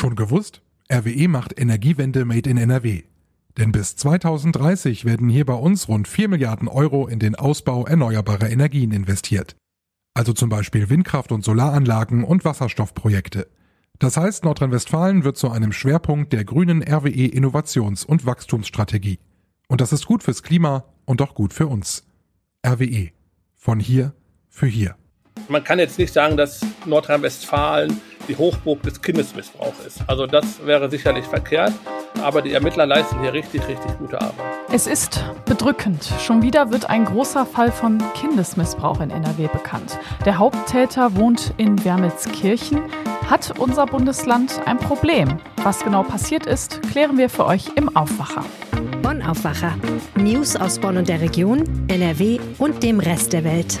Schon gewusst? RWE macht Energiewende Made in NRW. Denn bis 2030 werden hier bei uns rund 4 Milliarden Euro in den Ausbau erneuerbarer Energien investiert. Also zum Beispiel Windkraft- und Solaranlagen und Wasserstoffprojekte. Das heißt, Nordrhein-Westfalen wird zu einem Schwerpunkt der grünen RWE Innovations- und Wachstumsstrategie. Und das ist gut fürs Klima und auch gut für uns. RWE. Von hier für hier. Man kann jetzt nicht sagen, dass Nordrhein-Westfalen die Hochburg des Kindesmissbrauchs ist. Also das wäre sicherlich verkehrt, aber die Ermittler leisten hier richtig, richtig gute Arbeit. Es ist bedrückend. Schon wieder wird ein großer Fall von Kindesmissbrauch in NRW bekannt. Der Haupttäter wohnt in Wermelskirchen. Hat unser Bundesland ein Problem? Was genau passiert ist, klären wir für euch im Aufwacher. Bonn Aufwacher. News aus Bonn und der Region, NRW und dem Rest der Welt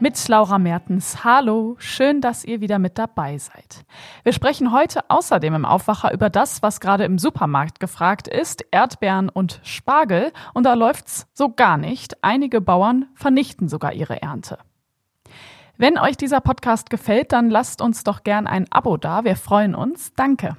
mit Laura Mertens. Hallo, schön, dass ihr wieder mit dabei seid. Wir sprechen heute außerdem im Aufwacher über das, was gerade im Supermarkt gefragt ist, Erdbeeren und Spargel. Und da läuft's so gar nicht. Einige Bauern vernichten sogar ihre Ernte. Wenn euch dieser Podcast gefällt, dann lasst uns doch gern ein Abo da. Wir freuen uns. Danke.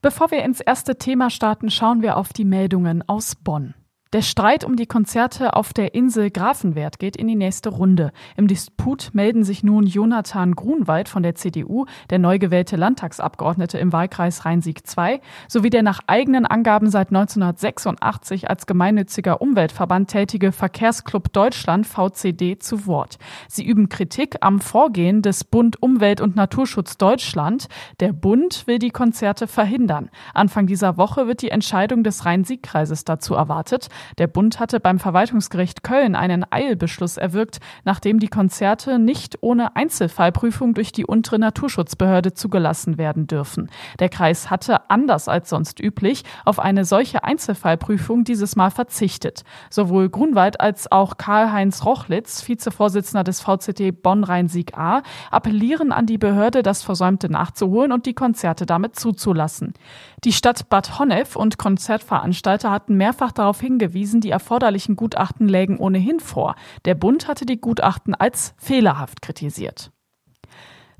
Bevor wir ins erste Thema starten, schauen wir auf die Meldungen aus Bonn. Der Streit um die Konzerte auf der Insel Grafenwert geht in die nächste Runde. Im Disput melden sich nun Jonathan Grunwald von der CDU, der neu gewählte Landtagsabgeordnete im Wahlkreis Rhein-Sieg II, sowie der nach eigenen Angaben seit 1986 als gemeinnütziger Umweltverband tätige Verkehrsclub Deutschland VCD zu Wort. Sie üben Kritik am Vorgehen des Bund Umwelt- und Naturschutz Deutschland. Der Bund will die Konzerte verhindern. Anfang dieser Woche wird die Entscheidung des Rhein-Sieg-Kreises dazu erwartet. Der Bund hatte beim Verwaltungsgericht Köln einen Eilbeschluss erwirkt, nachdem die Konzerte nicht ohne Einzelfallprüfung durch die untere Naturschutzbehörde zugelassen werden dürfen. Der Kreis hatte, anders als sonst üblich, auf eine solche Einzelfallprüfung dieses Mal verzichtet. Sowohl Grunwald als auch Karl-Heinz Rochlitz, Vizevorsitzender des VCT Bonn-Rhein-Sieg A, appellieren an die Behörde, das Versäumte nachzuholen und die Konzerte damit zuzulassen. Die Stadt Bad Honnef und Konzertveranstalter hatten mehrfach darauf hingewiesen, hingewiesen, die erforderlichen Gutachten lägen ohnehin vor. Der Bund hatte die Gutachten als fehlerhaft kritisiert.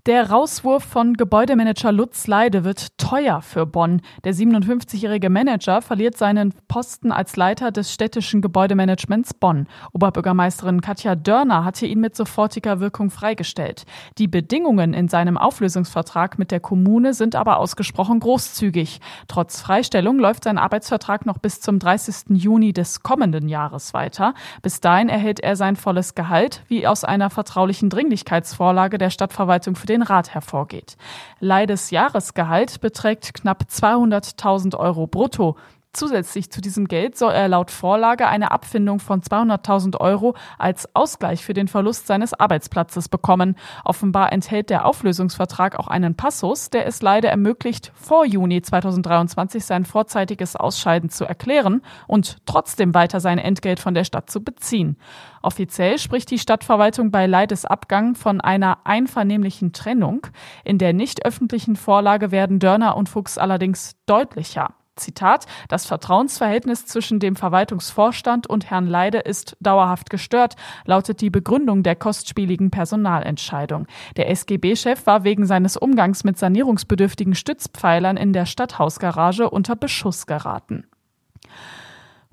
Der Rauswurf von Gebäudemanager Lutz Leide wird teuer für Bonn. Der 57-jährige Manager verliert seinen Posten als Leiter des städtischen Gebäudemanagements Bonn. Oberbürgermeisterin Katja Dörner hatte ihn mit sofortiger Wirkung freigestellt. Die Bedingungen in seinem Auflösungsvertrag mit der Kommune sind aber ausgesprochen großzügig. Trotz Freistellung läuft sein Arbeitsvertrag noch bis zum 30. Juni des kommenden Jahres weiter. Bis dahin erhält er sein volles Gehalt, wie aus einer vertraulichen Dringlichkeitsvorlage der Stadtverwaltung für den Rat hervorgeht. Leides Jahresgehalt beträgt knapp 200.000 Euro brutto. Zusätzlich zu diesem Geld soll er laut Vorlage eine Abfindung von 200.000 Euro als Ausgleich für den Verlust seines Arbeitsplatzes bekommen. Offenbar enthält der Auflösungsvertrag auch einen Passus, der es leider ermöglicht, vor Juni 2023 sein vorzeitiges Ausscheiden zu erklären und trotzdem weiter sein Entgelt von der Stadt zu beziehen. Offiziell spricht die Stadtverwaltung bei Leidesabgang von einer einvernehmlichen Trennung. In der nicht öffentlichen Vorlage werden Dörner und Fuchs allerdings deutlicher. Zitat, das Vertrauensverhältnis zwischen dem Verwaltungsvorstand und Herrn Leide ist dauerhaft gestört, lautet die Begründung der kostspieligen Personalentscheidung. Der SGB-Chef war wegen seines Umgangs mit sanierungsbedürftigen Stützpfeilern in der Stadthausgarage unter Beschuss geraten.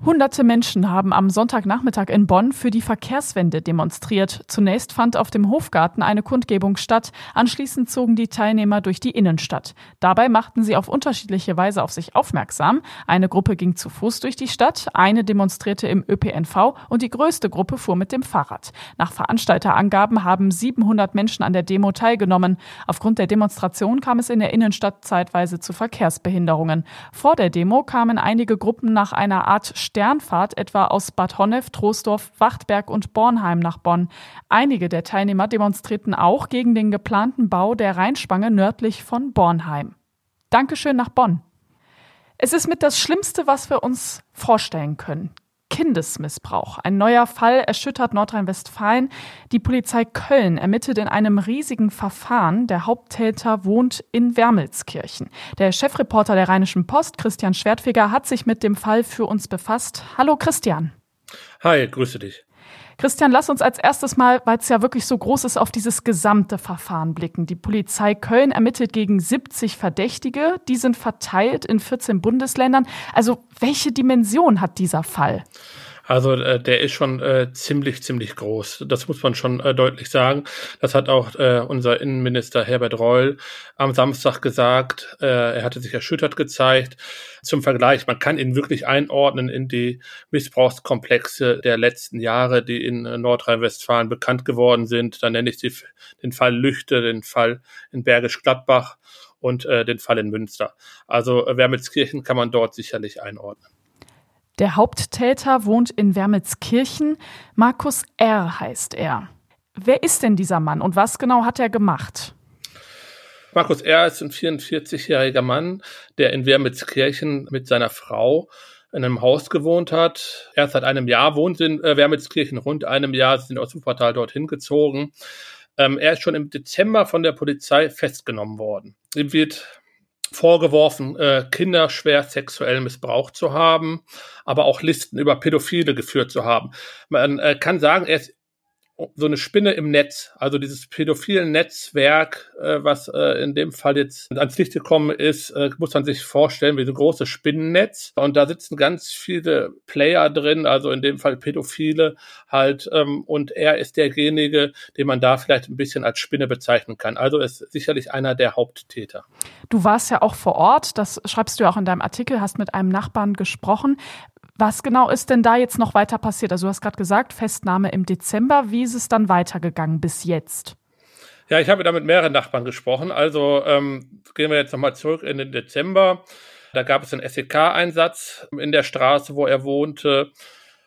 Hunderte Menschen haben am Sonntagnachmittag in Bonn für die Verkehrswende demonstriert. Zunächst fand auf dem Hofgarten eine Kundgebung statt. Anschließend zogen die Teilnehmer durch die Innenstadt. Dabei machten sie auf unterschiedliche Weise auf sich aufmerksam. Eine Gruppe ging zu Fuß durch die Stadt, eine demonstrierte im ÖPNV und die größte Gruppe fuhr mit dem Fahrrad. Nach Veranstalterangaben haben 700 Menschen an der Demo teilgenommen. Aufgrund der Demonstration kam es in der Innenstadt zeitweise zu Verkehrsbehinderungen. Vor der Demo kamen einige Gruppen nach einer Art Sternfahrt etwa aus Bad Honnef, Troisdorf, Wachtberg und Bornheim nach Bonn. Einige der Teilnehmer demonstrierten auch gegen den geplanten Bau der Rheinspange nördlich von Bornheim. Dankeschön nach Bonn. Es ist mit das Schlimmste, was wir uns vorstellen können. Kindesmissbrauch. Ein neuer Fall erschüttert Nordrhein-Westfalen. Die Polizei Köln ermittelt in einem riesigen Verfahren. Der Haupttäter wohnt in Wermelskirchen. Der Chefreporter der Rheinischen Post, Christian Schwertfeger, hat sich mit dem Fall für uns befasst. Hallo Christian. Hi, grüße dich. Christian, lass uns als erstes mal, weil es ja wirklich so groß ist, auf dieses gesamte Verfahren blicken. Die Polizei Köln ermittelt gegen 70 Verdächtige. Die sind verteilt in 14 Bundesländern. Also welche Dimension hat dieser Fall? Also äh, der ist schon äh, ziemlich, ziemlich groß. Das muss man schon äh, deutlich sagen. Das hat auch äh, unser Innenminister Herbert Reul am Samstag gesagt. Äh, er hatte sich erschüttert gezeigt. Zum Vergleich, man kann ihn wirklich einordnen in die Missbrauchskomplexe der letzten Jahre, die in äh, Nordrhein-Westfalen bekannt geworden sind. Da nenne ich die, den Fall Lüchte, den Fall in Bergisch Gladbach und äh, den Fall in Münster. Also äh, Wermelskirchen kann man dort sicherlich einordnen. Der Haupttäter wohnt in Wermelskirchen. Markus R. heißt er. Wer ist denn dieser Mann und was genau hat er gemacht? Markus R. ist ein 44-jähriger Mann, der in Wermelskirchen mit seiner Frau in einem Haus gewohnt hat. Erst seit einem Jahr wohnt in äh, Wermelskirchen, rund einem Jahr sind aus Wuppertal dorthin gezogen. Ähm, er ist schon im Dezember von der Polizei festgenommen worden. Ihm wird vorgeworfen, äh, Kinder schwer sexuell missbraucht zu haben, aber auch Listen über Pädophile geführt zu haben. Man äh, kann sagen, er ist so eine Spinne im Netz, also dieses pädophilen Netzwerk, äh, was äh, in dem Fall jetzt ans Licht gekommen ist, äh, muss man sich vorstellen wie so ein großes Spinnennetz. Und da sitzen ganz viele Player drin, also in dem Fall Pädophile halt. Ähm, und er ist derjenige, den man da vielleicht ein bisschen als Spinne bezeichnen kann. Also ist sicherlich einer der Haupttäter. Du warst ja auch vor Ort, das schreibst du ja auch in deinem Artikel, hast mit einem Nachbarn gesprochen. Was genau ist denn da jetzt noch weiter passiert? Also du hast gerade gesagt, Festnahme im Dezember. Wie ist es dann weitergegangen bis jetzt? Ja, ich habe da mit mehreren Nachbarn gesprochen. Also ähm, gehen wir jetzt nochmal zurück in den Dezember. Da gab es einen SEK-Einsatz in der Straße, wo er wohnte,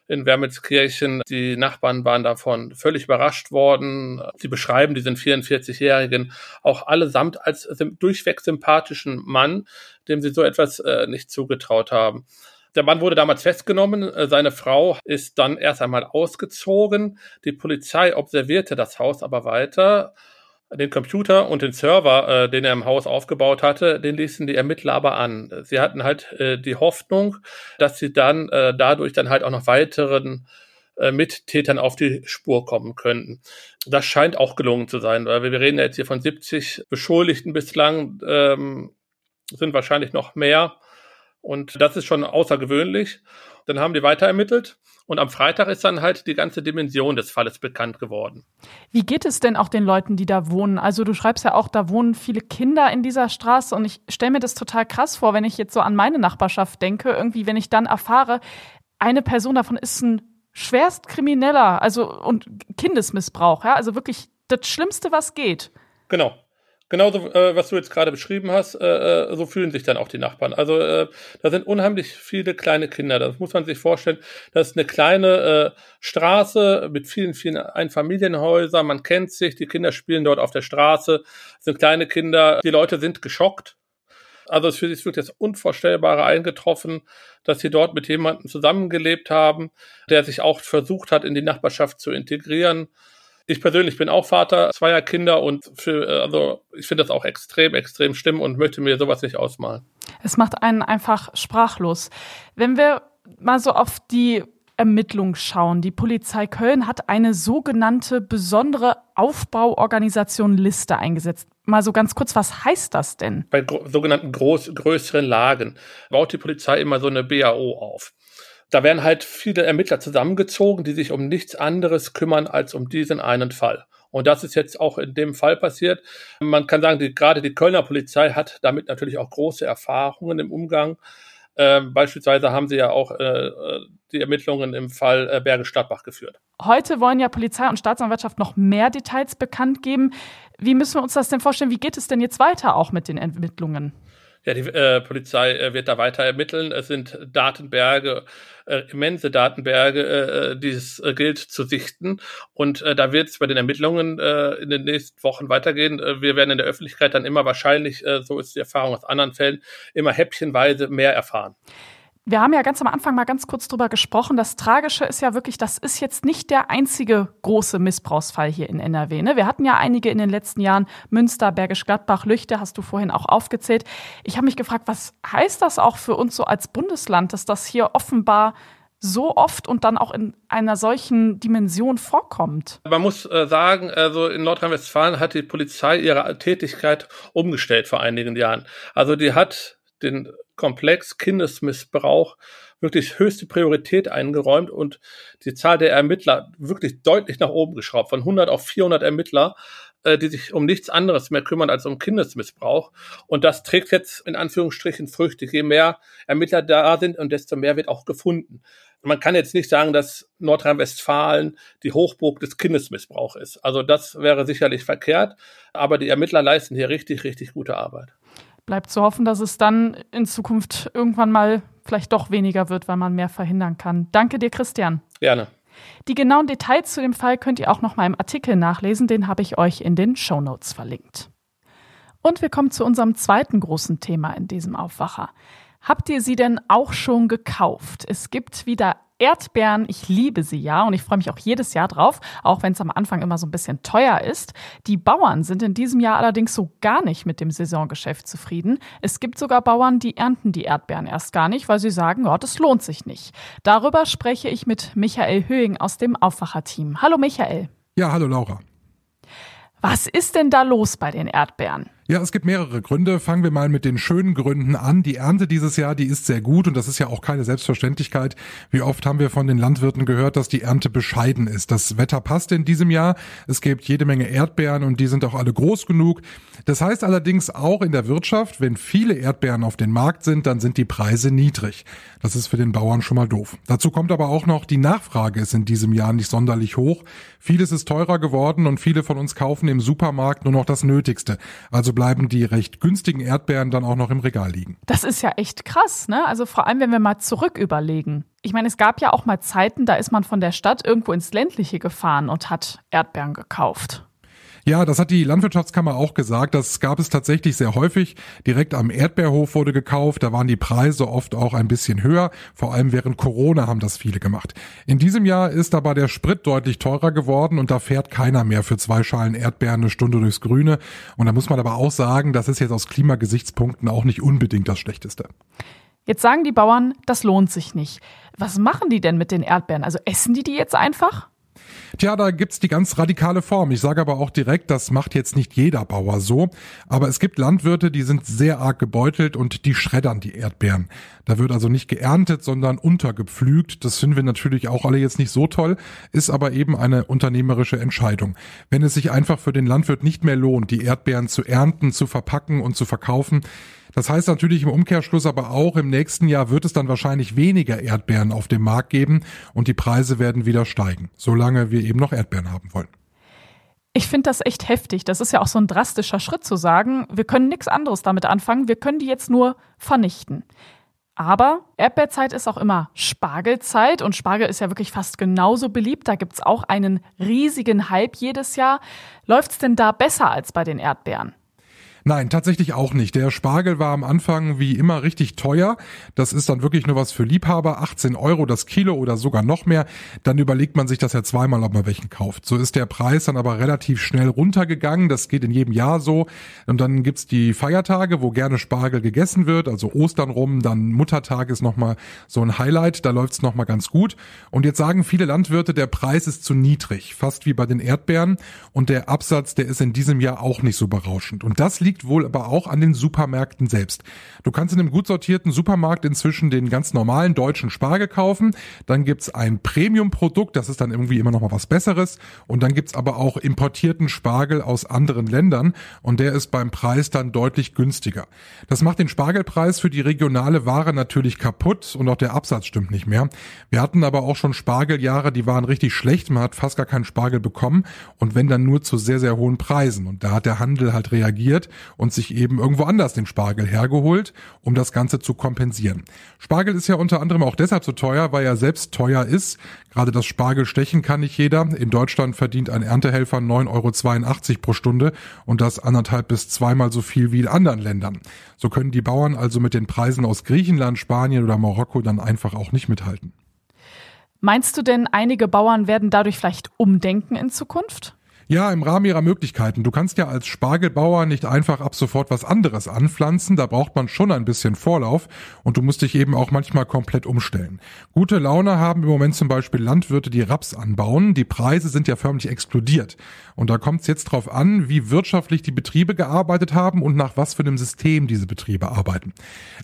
in Wermelskirchen. Die Nachbarn waren davon völlig überrascht worden. Sie beschreiben diesen 44-Jährigen auch allesamt als durchweg sympathischen Mann, dem sie so etwas äh, nicht zugetraut haben. Der Mann wurde damals festgenommen. Äh, seine Frau ist dann erst einmal ausgezogen. Die Polizei observierte das Haus aber weiter. Den Computer und den Server, äh, den er im Haus aufgebaut hatte, den ließen die Ermittler aber an. Sie hatten halt äh, die Hoffnung, dass sie dann äh, dadurch dann halt auch noch weiteren äh, Mittätern auf die Spur kommen könnten. Das scheint auch gelungen zu sein, weil wir reden jetzt hier von 70 Beschuldigten bislang, ähm, sind wahrscheinlich noch mehr. Und das ist schon außergewöhnlich. Dann haben die weiter ermittelt und am Freitag ist dann halt die ganze Dimension des Falles bekannt geworden. Wie geht es denn auch den Leuten, die da wohnen? Also du schreibst ja auch, da wohnen viele Kinder in dieser Straße und ich stelle mir das total krass vor, wenn ich jetzt so an meine Nachbarschaft denke, irgendwie, wenn ich dann erfahre, eine Person davon ist ein Schwerstkrimineller, also und Kindesmissbrauch, ja, also wirklich das Schlimmste, was geht. Genau. Genauso, äh, was du jetzt gerade beschrieben hast, äh, äh, so fühlen sich dann auch die Nachbarn. Also äh, da sind unheimlich viele kleine Kinder. Das muss man sich vorstellen. Das ist eine kleine äh, Straße mit vielen, vielen Einfamilienhäusern. Man kennt sich, die Kinder spielen dort auf der Straße, das sind kleine Kinder. Die Leute sind geschockt. Also es ist wirklich das Unvorstellbare eingetroffen, dass sie dort mit jemandem zusammengelebt haben, der sich auch versucht hat, in die Nachbarschaft zu integrieren. Ich persönlich bin auch Vater zweier Kinder und für, also ich finde das auch extrem, extrem schlimm und möchte mir sowas nicht ausmalen. Es macht einen einfach sprachlos. Wenn wir mal so auf die Ermittlungen schauen. Die Polizei Köln hat eine sogenannte besondere Aufbauorganisation Liste eingesetzt. Mal so ganz kurz, was heißt das denn? Bei sogenannten groß, größeren Lagen baut die Polizei immer so eine BAO auf da werden halt viele Ermittler zusammengezogen, die sich um nichts anderes kümmern als um diesen einen Fall. Und das ist jetzt auch in dem Fall passiert. Man kann sagen, die, gerade die Kölner Polizei hat damit natürlich auch große Erfahrungen im Umgang. Ähm, beispielsweise haben sie ja auch äh, die Ermittlungen im Fall äh, Berge Stadtbach geführt. Heute wollen ja Polizei und Staatsanwaltschaft noch mehr Details bekannt geben. Wie müssen wir uns das denn vorstellen? Wie geht es denn jetzt weiter auch mit den Ermittlungen? Ja, die äh, Polizei äh, wird da weiter ermitteln. Es sind Datenberge, äh, immense Datenberge, äh, äh die es äh, gilt zu sichten. Und äh, da wird es bei den Ermittlungen äh, in den nächsten Wochen weitergehen. Äh, wir werden in der Öffentlichkeit dann immer wahrscheinlich, äh, so ist die Erfahrung aus anderen Fällen, immer häppchenweise mehr erfahren. Wir haben ja ganz am Anfang mal ganz kurz drüber gesprochen. Das Tragische ist ja wirklich, das ist jetzt nicht der einzige große Missbrauchsfall hier in NRW. Ne? Wir hatten ja einige in den letzten Jahren. Münster, Bergisch Gladbach, Lüchte hast du vorhin auch aufgezählt. Ich habe mich gefragt, was heißt das auch für uns so als Bundesland, dass das hier offenbar so oft und dann auch in einer solchen Dimension vorkommt. Man muss äh, sagen, also in Nordrhein-Westfalen hat die Polizei ihre Tätigkeit umgestellt vor einigen Jahren. Also die hat den Komplex Kindesmissbrauch wirklich höchste Priorität eingeräumt und die Zahl der Ermittler wirklich deutlich nach oben geschraubt, von 100 auf 400 Ermittler, äh, die sich um nichts anderes mehr kümmern als um Kindesmissbrauch. Und das trägt jetzt in Anführungsstrichen Früchte. Je mehr Ermittler da sind und desto mehr wird auch gefunden. Man kann jetzt nicht sagen, dass Nordrhein-Westfalen die Hochburg des Kindesmissbrauchs ist. Also das wäre sicherlich verkehrt, aber die Ermittler leisten hier richtig, richtig gute Arbeit. Bleibt zu hoffen, dass es dann in Zukunft irgendwann mal vielleicht doch weniger wird, weil man mehr verhindern kann. Danke dir, Christian. Gerne. Die genauen Details zu dem Fall könnt ihr auch noch mal im Artikel nachlesen, den habe ich euch in den Show Notes verlinkt. Und wir kommen zu unserem zweiten großen Thema in diesem Aufwacher. Habt ihr sie denn auch schon gekauft? Es gibt wieder Erdbeeren, ich liebe sie ja und ich freue mich auch jedes Jahr drauf, auch wenn es am Anfang immer so ein bisschen teuer ist. Die Bauern sind in diesem Jahr allerdings so gar nicht mit dem Saisongeschäft zufrieden. Es gibt sogar Bauern, die ernten die Erdbeeren erst gar nicht, weil sie sagen, ja, das lohnt sich nicht. Darüber spreche ich mit Michael Höhing aus dem Aufwacherteam. Hallo Michael. Ja, hallo Laura. Was ist denn da los bei den Erdbeeren? Ja, es gibt mehrere Gründe. Fangen wir mal mit den schönen Gründen an. Die Ernte dieses Jahr, die ist sehr gut und das ist ja auch keine Selbstverständlichkeit. Wie oft haben wir von den Landwirten gehört, dass die Ernte bescheiden ist. Das Wetter passt in diesem Jahr. Es gibt jede Menge Erdbeeren und die sind auch alle groß genug. Das heißt allerdings auch in der Wirtschaft, wenn viele Erdbeeren auf den Markt sind, dann sind die Preise niedrig. Das ist für den Bauern schon mal doof. Dazu kommt aber auch noch, die Nachfrage ist in diesem Jahr nicht sonderlich hoch. Vieles ist teurer geworden und viele von uns kaufen im Supermarkt nur noch das Nötigste. Also bleiben die recht günstigen Erdbeeren dann auch noch im Regal liegen. Das ist ja echt krass, ne? Also vor allem, wenn wir mal zurück überlegen. Ich meine, es gab ja auch mal Zeiten, da ist man von der Stadt irgendwo ins ländliche gefahren und hat Erdbeeren gekauft. Ja, das hat die Landwirtschaftskammer auch gesagt. Das gab es tatsächlich sehr häufig. Direkt am Erdbeerhof wurde gekauft. Da waren die Preise oft auch ein bisschen höher. Vor allem während Corona haben das viele gemacht. In diesem Jahr ist aber der Sprit deutlich teurer geworden und da fährt keiner mehr für zwei Schalen Erdbeeren eine Stunde durchs Grüne. Und da muss man aber auch sagen, das ist jetzt aus Klimagesichtspunkten auch nicht unbedingt das Schlechteste. Jetzt sagen die Bauern, das lohnt sich nicht. Was machen die denn mit den Erdbeeren? Also essen die die jetzt einfach? Tja, da gibt's die ganz radikale Form. Ich sage aber auch direkt, das macht jetzt nicht jeder Bauer so. Aber es gibt Landwirte, die sind sehr arg gebeutelt und die schreddern die Erdbeeren. Da wird also nicht geerntet, sondern untergepflügt. Das finden wir natürlich auch alle jetzt nicht so toll, ist aber eben eine unternehmerische Entscheidung. Wenn es sich einfach für den Landwirt nicht mehr lohnt, die Erdbeeren zu ernten, zu verpacken und zu verkaufen, das heißt natürlich im Umkehrschluss aber auch, im nächsten Jahr wird es dann wahrscheinlich weniger Erdbeeren auf dem Markt geben und die Preise werden wieder steigen, solange wir eben noch Erdbeeren haben wollen. Ich finde das echt heftig. Das ist ja auch so ein drastischer Schritt zu sagen, wir können nichts anderes damit anfangen, wir können die jetzt nur vernichten. Aber Erdbeerzeit ist auch immer Spargelzeit und Spargel ist ja wirklich fast genauso beliebt. Da gibt es auch einen riesigen Hype jedes Jahr. Läuft es denn da besser als bei den Erdbeeren? Nein, tatsächlich auch nicht. Der Spargel war am Anfang wie immer richtig teuer. Das ist dann wirklich nur was für Liebhaber. 18 Euro das Kilo oder sogar noch mehr. Dann überlegt man sich das ja zweimal, ob man welchen kauft. So ist der Preis dann aber relativ schnell runtergegangen. Das geht in jedem Jahr so. Und dann gibt's die Feiertage, wo gerne Spargel gegessen wird. Also Ostern rum, dann Muttertag ist nochmal so ein Highlight. Da läuft's nochmal ganz gut. Und jetzt sagen viele Landwirte, der Preis ist zu niedrig. Fast wie bei den Erdbeeren. Und der Absatz, der ist in diesem Jahr auch nicht so berauschend. Und das liegt liegt wohl aber auch an den Supermärkten selbst. Du kannst in einem gut sortierten Supermarkt inzwischen den ganz normalen deutschen Spargel kaufen. Dann gibt's ein Premium-Produkt, das ist dann irgendwie immer noch mal was Besseres. Und dann gibt's aber auch importierten Spargel aus anderen Ländern und der ist beim Preis dann deutlich günstiger. Das macht den Spargelpreis für die regionale Ware natürlich kaputt und auch der Absatz stimmt nicht mehr. Wir hatten aber auch schon Spargeljahre, die waren richtig schlecht. Man hat fast gar keinen Spargel bekommen und wenn dann nur zu sehr, sehr hohen Preisen. Und da hat der Handel halt reagiert und sich eben irgendwo anders den Spargel hergeholt, um das Ganze zu kompensieren. Spargel ist ja unter anderem auch deshalb so teuer, weil er selbst teuer ist. Gerade das Spargelstechen kann nicht jeder. In Deutschland verdient ein Erntehelfer 9,82 Euro pro Stunde und das anderthalb bis zweimal so viel wie in anderen Ländern. So können die Bauern also mit den Preisen aus Griechenland, Spanien oder Marokko dann einfach auch nicht mithalten. Meinst du denn, einige Bauern werden dadurch vielleicht umdenken in Zukunft? Ja, im Rahmen ihrer Möglichkeiten. Du kannst ja als Spargelbauer nicht einfach ab sofort was anderes anpflanzen. Da braucht man schon ein bisschen Vorlauf und du musst dich eben auch manchmal komplett umstellen. Gute Laune haben im Moment zum Beispiel Landwirte, die Raps anbauen. Die Preise sind ja förmlich explodiert. Und da kommt es jetzt drauf an, wie wirtschaftlich die Betriebe gearbeitet haben und nach was für einem System diese Betriebe arbeiten.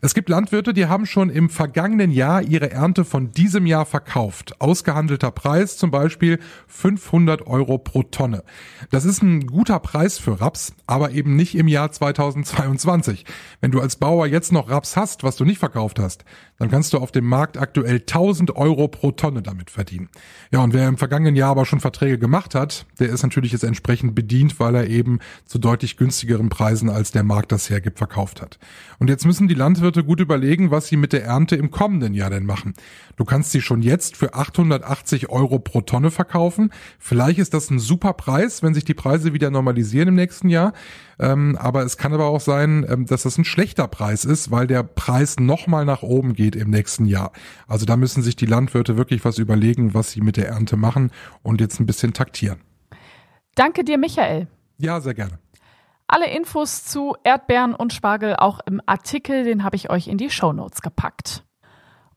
Es gibt Landwirte, die haben schon im vergangenen Jahr ihre Ernte von diesem Jahr verkauft. Ausgehandelter Preis zum Beispiel 500 Euro pro Tonne. Das ist ein guter Preis für Raps, aber eben nicht im Jahr 2022. Wenn du als Bauer jetzt noch Raps hast, was du nicht verkauft hast, dann kannst du auf dem Markt aktuell 1000 Euro pro Tonne damit verdienen. Ja, und wer im vergangenen Jahr aber schon Verträge gemacht hat, der ist natürlich jetzt entsprechend bedient, weil er eben zu deutlich günstigeren Preisen, als der Markt das hergibt, verkauft hat. Und jetzt müssen die Landwirte gut überlegen, was sie mit der Ernte im kommenden Jahr denn machen. Du kannst sie schon jetzt für 880 Euro pro Tonne verkaufen. Vielleicht ist das ein super Preis, wenn sich die Preise wieder normalisieren im nächsten Jahr. Ähm, aber es kann aber auch sein, ähm, dass das ein schlechter Preis ist, weil der Preis nochmal nach oben geht im nächsten Jahr. Also da müssen sich die Landwirte wirklich was überlegen, was sie mit der Ernte machen und jetzt ein bisschen taktieren. Danke dir, Michael. Ja, sehr gerne. Alle Infos zu Erdbeeren und Spargel auch im Artikel, den habe ich euch in die Show Notes gepackt.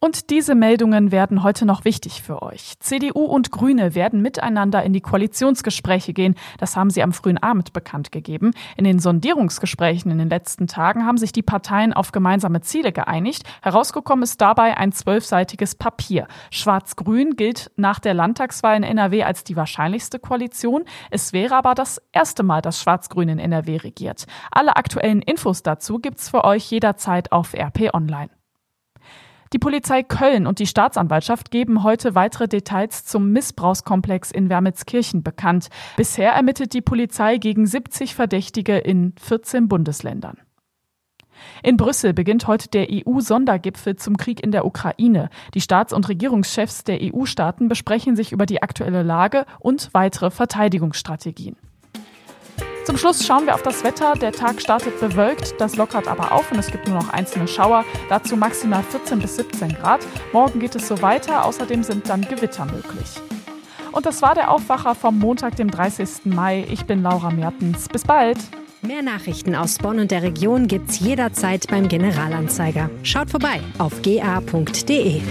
Und diese Meldungen werden heute noch wichtig für euch. CDU und Grüne werden miteinander in die Koalitionsgespräche gehen. Das haben sie am frühen Abend bekannt gegeben. In den Sondierungsgesprächen in den letzten Tagen haben sich die Parteien auf gemeinsame Ziele geeinigt. Herausgekommen ist dabei ein zwölfseitiges Papier. Schwarz-Grün gilt nach der Landtagswahl in NRW als die wahrscheinlichste Koalition. Es wäre aber das erste Mal, dass Schwarz-Grün in NRW regiert. Alle aktuellen Infos dazu gibt's für euch jederzeit auf RP Online. Die Polizei Köln und die Staatsanwaltschaft geben heute weitere Details zum Missbrauchskomplex in Wermelskirchen bekannt. Bisher ermittelt die Polizei gegen 70 Verdächtige in 14 Bundesländern. In Brüssel beginnt heute der EU-Sondergipfel zum Krieg in der Ukraine. Die Staats- und Regierungschefs der EU-Staaten besprechen sich über die aktuelle Lage und weitere Verteidigungsstrategien. Zum Schluss schauen wir auf das Wetter. Der Tag startet bewölkt, das lockert aber auf und es gibt nur noch einzelne Schauer. Dazu maximal 14 bis 17 Grad. Morgen geht es so weiter, außerdem sind dann Gewitter möglich. Und das war der Aufwacher vom Montag, dem 30. Mai. Ich bin Laura Mertens. Bis bald. Mehr Nachrichten aus Bonn und der Region gibt's jederzeit beim Generalanzeiger. Schaut vorbei auf ga.de.